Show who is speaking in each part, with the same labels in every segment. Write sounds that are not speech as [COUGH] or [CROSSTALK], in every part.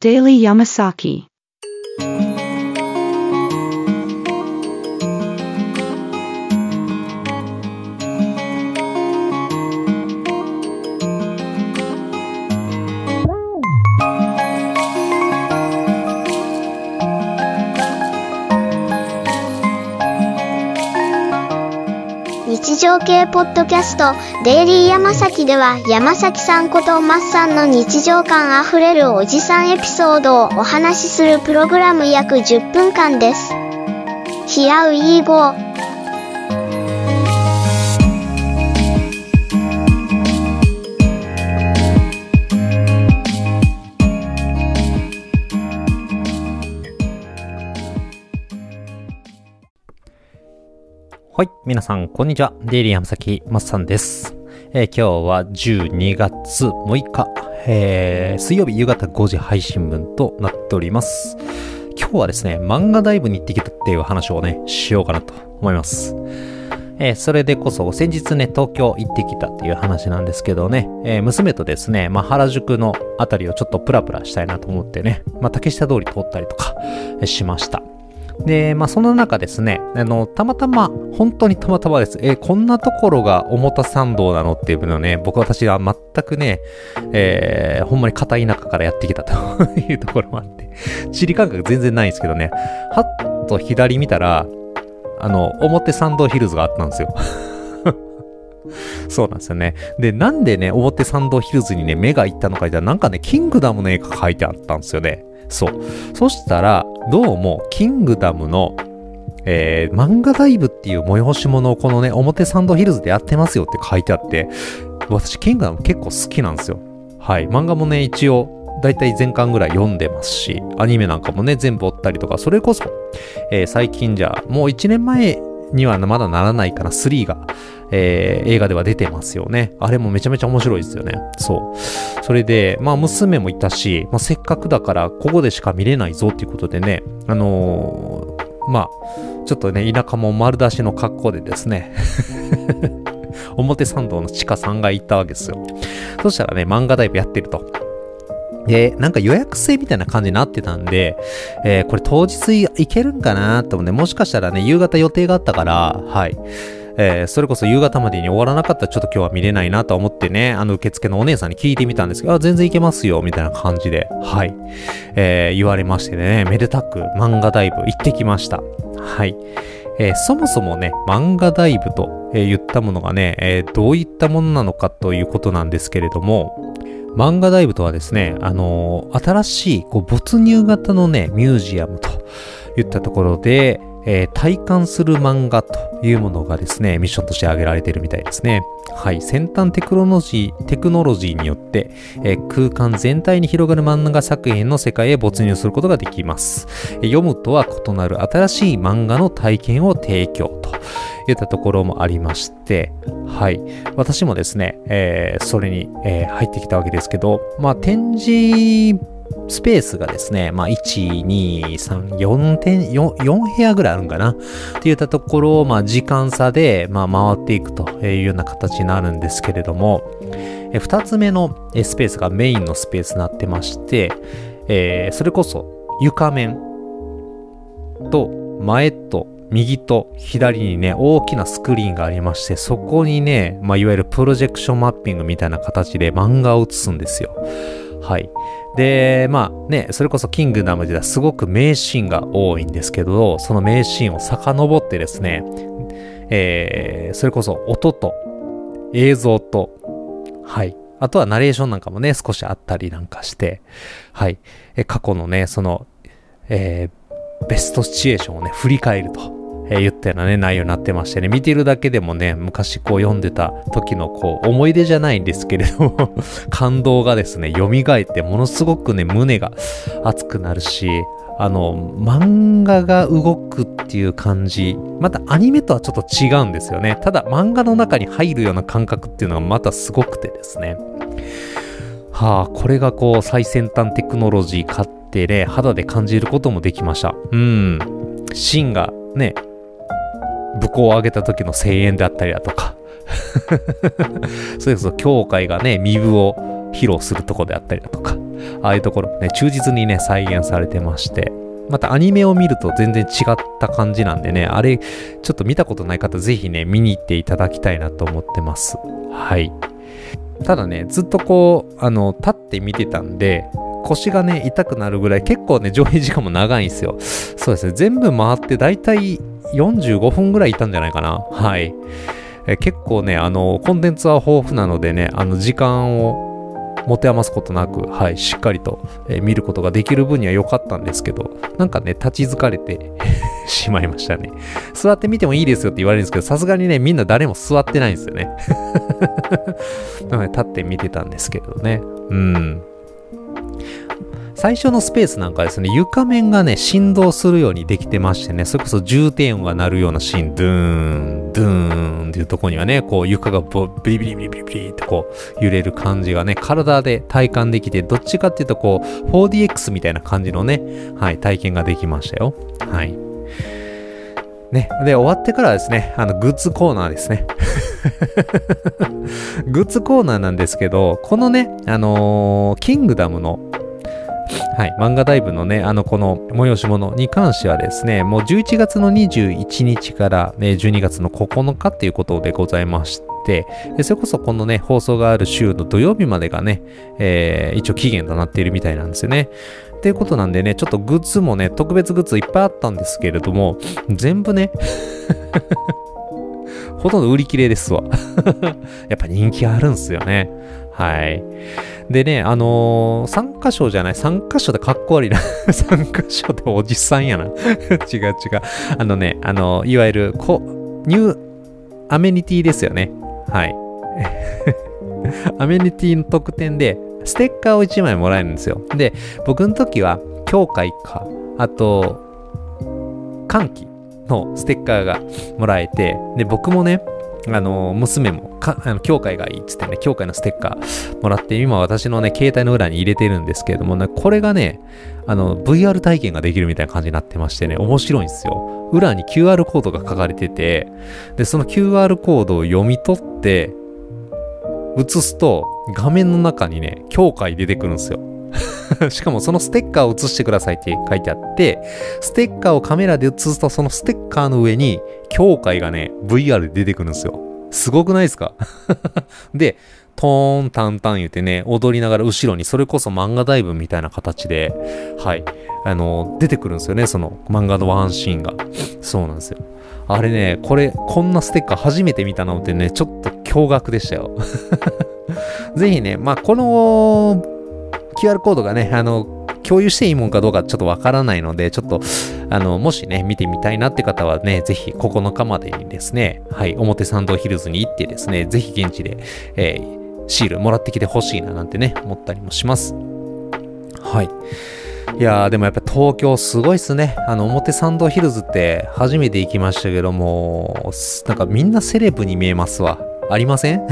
Speaker 1: Daily Yamasaki.
Speaker 2: 日常系ポッドキャストデイリーヤマサキでは山崎さんことマッさんの日常感あふれるおじさんエピソードをお話しするプログラム約10分間です。ヒアウィーゴー
Speaker 3: はい。皆さん、こんにちは。デイリー山崎まっさんです。えー今日は12月6日、えー水曜日夕方5時配信分となっております。今日はですね、漫画ダイブに行ってきたっていう話をね、しようかなと思います。えーそれでこそ、先日ね、東京行ってきたっていう話なんですけどね、えー娘とですね、まあ、原宿のあたりをちょっとプラプラしたいなと思ってね、まあ、竹下通り通ったりとか、しました。で、まあ、その中ですね、あの、たまたま、本当にたまたまです。えーこんなところが表参道なのっていうのね、僕私は全くね、えーほんまに片田舎からやってきたと [LAUGHS] いうところもあって、地理感覚全然ないんですけどね、はっと左見たら、あの、表参道ヒルズがあったんですよ。[LAUGHS] そうなんですよね。で、なんでね、表参道ヒルズにね、目が行ったのか言ったら、なんかね、キングダムの絵が描いてあったんですよね。そう。そしたら、どうも、キングダムの、えー、漫画ダイブっていう催し物をこのね、表参道ヒルズでやってますよって書いてあって、私、キングダム結構好きなんですよ。はい。漫画もね、一応、だいたい全巻ぐらい読んでますし、アニメなんかもね、全部追ったりとか、それこそ、えー最近じゃ、もう1年前にはまだならないかな、3が、えー映画では出てますよね。あれもめちゃめちゃ面白いですよね。そう。それで、まあ娘もいたし、まあ、せっかくだからここでしか見れないぞっていうことでね、あのーまあ、ちょっとね、田舎も丸出しの格好でですね、[LAUGHS] 表参道の地下3階行ったわけですよ。そしたらね、漫画ダイブやってると。で、なんか予約制みたいな感じになってたんで、えーこれ当日行けるんかなと思って、もしかしたらね、夕方予定があったから、はい。えーそれこそ夕方までに終わらなかったらちょっと今日は見れないなと思ってね、あの受付のお姉さんに聞いてみたんですけど、あ、全然行けますよ、みたいな感じで、はい。えー言われましてね、めでたく漫画ダイブ行ってきました。はい。えーそもそもね、漫画ダイブと、え言ったものがね、えどういったものなのかということなんですけれども、漫画ダイブとはですね、あのー新しいこう没入型のね、ミュージアムといったところで、えー体感する漫画というものがですね、ミッションとして挙げられているみたいですね。はい。先端テクノロジー、テクノロジーによって、えー空間全体に広がる漫画作品の世界へ没入することができます。読むとは異なる新しい漫画の体験を提供といったところもありまして、はい。私もですね、えーそれに、えー入ってきたわけですけど、まあ、展示スペースがですね、まあ、1、2、3、4点、4、4部屋ぐらいあるんかな？っていったところを、まあ、時間差で、まあ、回っていくというような形になるんですけれども、えー二つ目のスペースがメインのスペースになってまして、えーそれこそ床面と前と右と左にね、大きなスクリーンがありまして、そこにね、まあ、いわゆるプロジェクションマッピングみたいな形で漫画を映すんですよ。はい。で、まあね、それこそキングダムではすごく名シーンが多いんですけど、その名シーンを遡ってですね、えー、それこそ音と映像と、はい。あとはナレーションなんかもね、少しあったりなんかして、はい。え過去のね、その、えーベストシチュエーションをね、振り返ると、えー言ったようなね、内容になってましてね、見てるだけでもね、昔こう読んでた時のこう、思い出じゃないんですけれども、[LAUGHS] 感動がですね、蘇って、ものすごくね、胸が熱くなるし、あの、漫画が動くっていう感じ、またアニメとはちょっと違うんですよね。ただ漫画の中に入るような感覚っていうのがまたすごくてですね。はあ、これがこう最先端テクノロジー買ってね、肌で感じることもできました。うん。シンがね、武功を上げた時の声援であったりだとか、それこそ教会がね、身分を披露するとこであったりだとか、ああいうところね、忠実にね、再現されてまして、またアニメを見ると全然違った感じなんでね、あれ、ちょっと見たことない方、ぜひね、見に行っていただきたいなと思ってます。はい。ただね、ずっとこう、あの、立って見てたんで、腰がね、痛くなるぐらい結構ね、上映時間も長いんですよ。そうですね、全部回ってだいたい45分ぐらいいたんじゃないかな。はい。え結構ね、あの、コンテンツは豊富なのでね、あの、時間を持て余すことなく、はい、しっかりと、えー、見ることができる分には良かったんですけど、なんかね、立ち疲れて [LAUGHS] しまいましたね。座ってみてもいいですよって言われるんですけど、さすがにね、みんな誰も座ってないんですよね。[LAUGHS] なので、立って見てたんですけどね。うん。最初のスペースなんかですね、床面がね、振動するようにできてましてね、それこそ重低音が鳴るようなシーン、ドゥーン、ドゥーンっていうとこにはね、こう床がボビリビリビリビリビリってこう揺れる感じがね、体で体感できて、どっちかっていうとこう 4DX みたいな感じのね、はい、体験ができましたよ。はい。ね。で、終わってからですね、あの、グッズコーナーですね。[LAUGHS] グッズコーナーなんですけど、このね、あのー、キングダムのはい、漫画ダイブのね、あの、この催し物に関してはですね、もう11月の21日から、ね、12月の9日っていうことでございまして、それこそこのね、放送がある週の土曜日までがね、えー、一応期限となっているみたいなんですよね。っていうことなんでね、ちょっとグッズもね、特別グッズいっぱいあったんですけれども、全部ね [LAUGHS] ほとんど売り切れですわ [LAUGHS] やっぱ人気あるんすよね。はい。でね、あのー、3箇所じゃない、3箇所でかっこ悪いな。[LAUGHS] 3箇所でおじさんやな。[LAUGHS] 違う違う。あのね、あのー、いわゆる、こ、ニューアメニティですよね。はい。[LAUGHS] アメニティの特典で、ステッカーを1枚もらえるんですよ。で、僕の時は、教会か、あと、歓喜のステッカーがもらえて、で、僕もね、あの、娘も、か、あの、教会がいいっつってね、教会のステッカーもらって、今私のね、携帯の裏に入れてるんですけれどもね、これがね、あの、VR 体験ができるみたいな感じになってましてね、面白いんですよ。裏に QR コードが書かれてて、で、その QR コードを読み取って、映すと、画面の中にね、教会出てくるんですよ。[LAUGHS] しかもそのステッカーを写してくださいって書いてあって、ステッカーをカメラで写すとそのステッカーの上に教会がね、VR で出てくるんですよ。すごくないですか？[LAUGHS] で、トーンタンタン言ってね、踊りながら後ろにそれこそ漫画ダイブみたいな形で、はい、あの、出てくるんですよね、その漫画のワンシーンが。そうなんですよ。あれね、これ、こんなステッカー初めて見たのってね、ちょっと驚愕でしたよ。[LAUGHS] ぜひね、まあ、この QR コードがね、あの、共有していいもんかどうかちょっとわからないので、ちょっと、あの、もしね、見てみたいなって方はね、ぜひ9日までにですね、はい、表参道ヒルズに行ってですね、ぜひ現地で、えー、シールもらってきてほしいななんてね、思ったりもします。はい。いやー、でもやっぱ東京すごいっすね。あの、表参道ヒルズって初めて行きましたけども、なんかみんなセレブに見えますわ。ありません？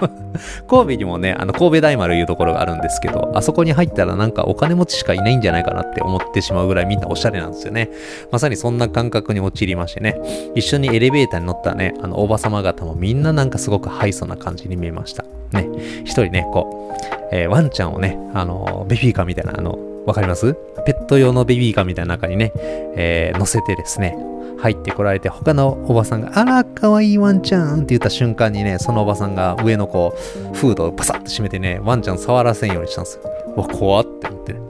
Speaker 3: [LAUGHS] 神戸にもね、あの、神戸大丸いうところがあるんですけど、あそこに入ったらなんかお金持ちしかいないんじゃないかなって思ってしまうぐらいみんなおしゃれなんですよね。まさにそんな感覚に陥りましてね、一緒にエレベーターに乗ったね、あの、おば様方もみんななんかすごくハイソな感じに見えました。ね、一人ね、こう、えー、ワンちゃんをね、あの、ベビーカーみたいな、あの、わかります？ペット用のベビーカーみたいな中にね、えー、乗せてですね、入ってこられて、他のおばさんが、あら、かわいいワンちゃんって言った瞬間にね、そのおばさんが上のこう、フードをパサッと閉めてね、ワンちゃん触らせんようにしたんですよ。わ、怖って思ってね。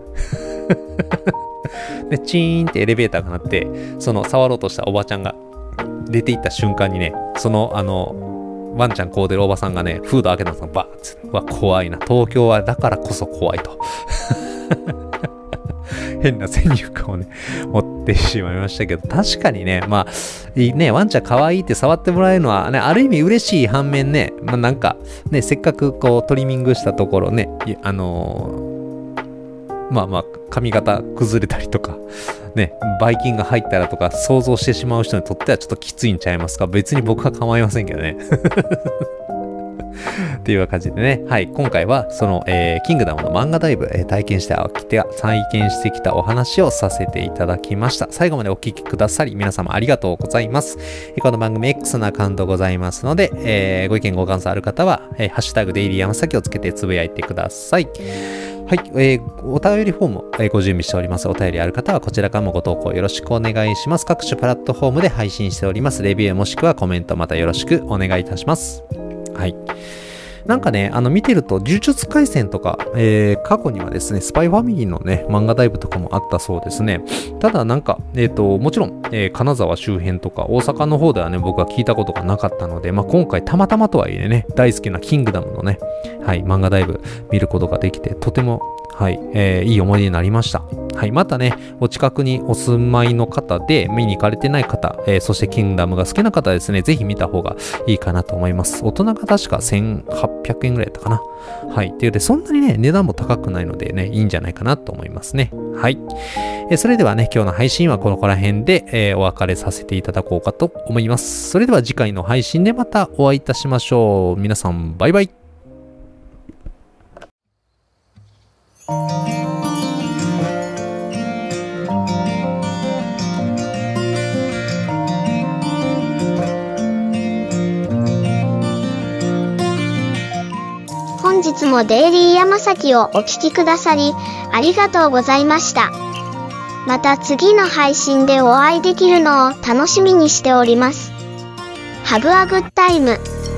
Speaker 3: [LAUGHS] で、チーンってエレベーターが鳴って、その触ろうとしたおばちゃんが出ていった瞬間にね、その、あの、ワンちゃんこうでるおばさんがね、フード開けたんですよ。バーッつって。わ、怖いな。東京はだからこそ怖いと。[LAUGHS] 変な先入観をね、持ってしまいましたけど、確かにね、まあ、ね、ワンちゃん可愛いって触ってもらえるのはね、ある意味嬉しい反面ね、まあなんか、ね、せっかくこうトリミングしたところね、あのー、まあまあ、髪型崩れたりとか、ね、ばい菌が入ったらとか想像してしまう人にとってはちょっときついんちゃいますか？別に僕は構いませんけどね。っていう感じでね、はい、今回はその、えー、キングダムの漫画ダイブ、えー、体験してきて、再現してきたお話をさせていただきました。最後までお聴きくださり、皆様ありがとうございます。この番組 X のアカウントございますので、えー、ご意見ご感想ある方は、えー、ハッシュタグデイリー山崎をつけてつぶやいてください。はい、えー、お便りフォーム、えーご準備しております。お便りある方はこちらからもご投稿よろしくお願いします。各種プラットフォームで配信しております。レビューもしくはコメントまたよろしくお願いいたします。はい。なんかね、あの見てると、呪術廻戦とか、えー過去にはですね、スパイファミリーのね、漫画ダイブとかもあったそうですね。ただなんか、えっ、と、もちろん、えー金沢周辺とか大阪の方ではね、僕は聞いたことがなかったので、まあ、今回たまたまとはいえね、大好きなキングダムのね、はい、漫画ダイブ見ることができて、とても、はい、えーいい思い出になりました。はい、またね、お近くにお住まいの方で見に行かれてない方、えーそしてキングダムが好きな方ですね、ぜひ見た方がいいかなと思います。大人が確か1800円ぐらいだったかな。はい。というので、そんなにね、値段も高くないのでね、いいんじゃないかなと思いますね。はい。えーそれではね、今日の配信はこのこら辺で、えーお別れさせていただこうかと思います。それでは次回の配信でまたお会いいたしましょう。皆さん、バイバイ。
Speaker 2: もデイリー山崎をお聴きくださり、ありがとうございました。また次の配信でお会いできるのを楽しみにしております。Have a good time.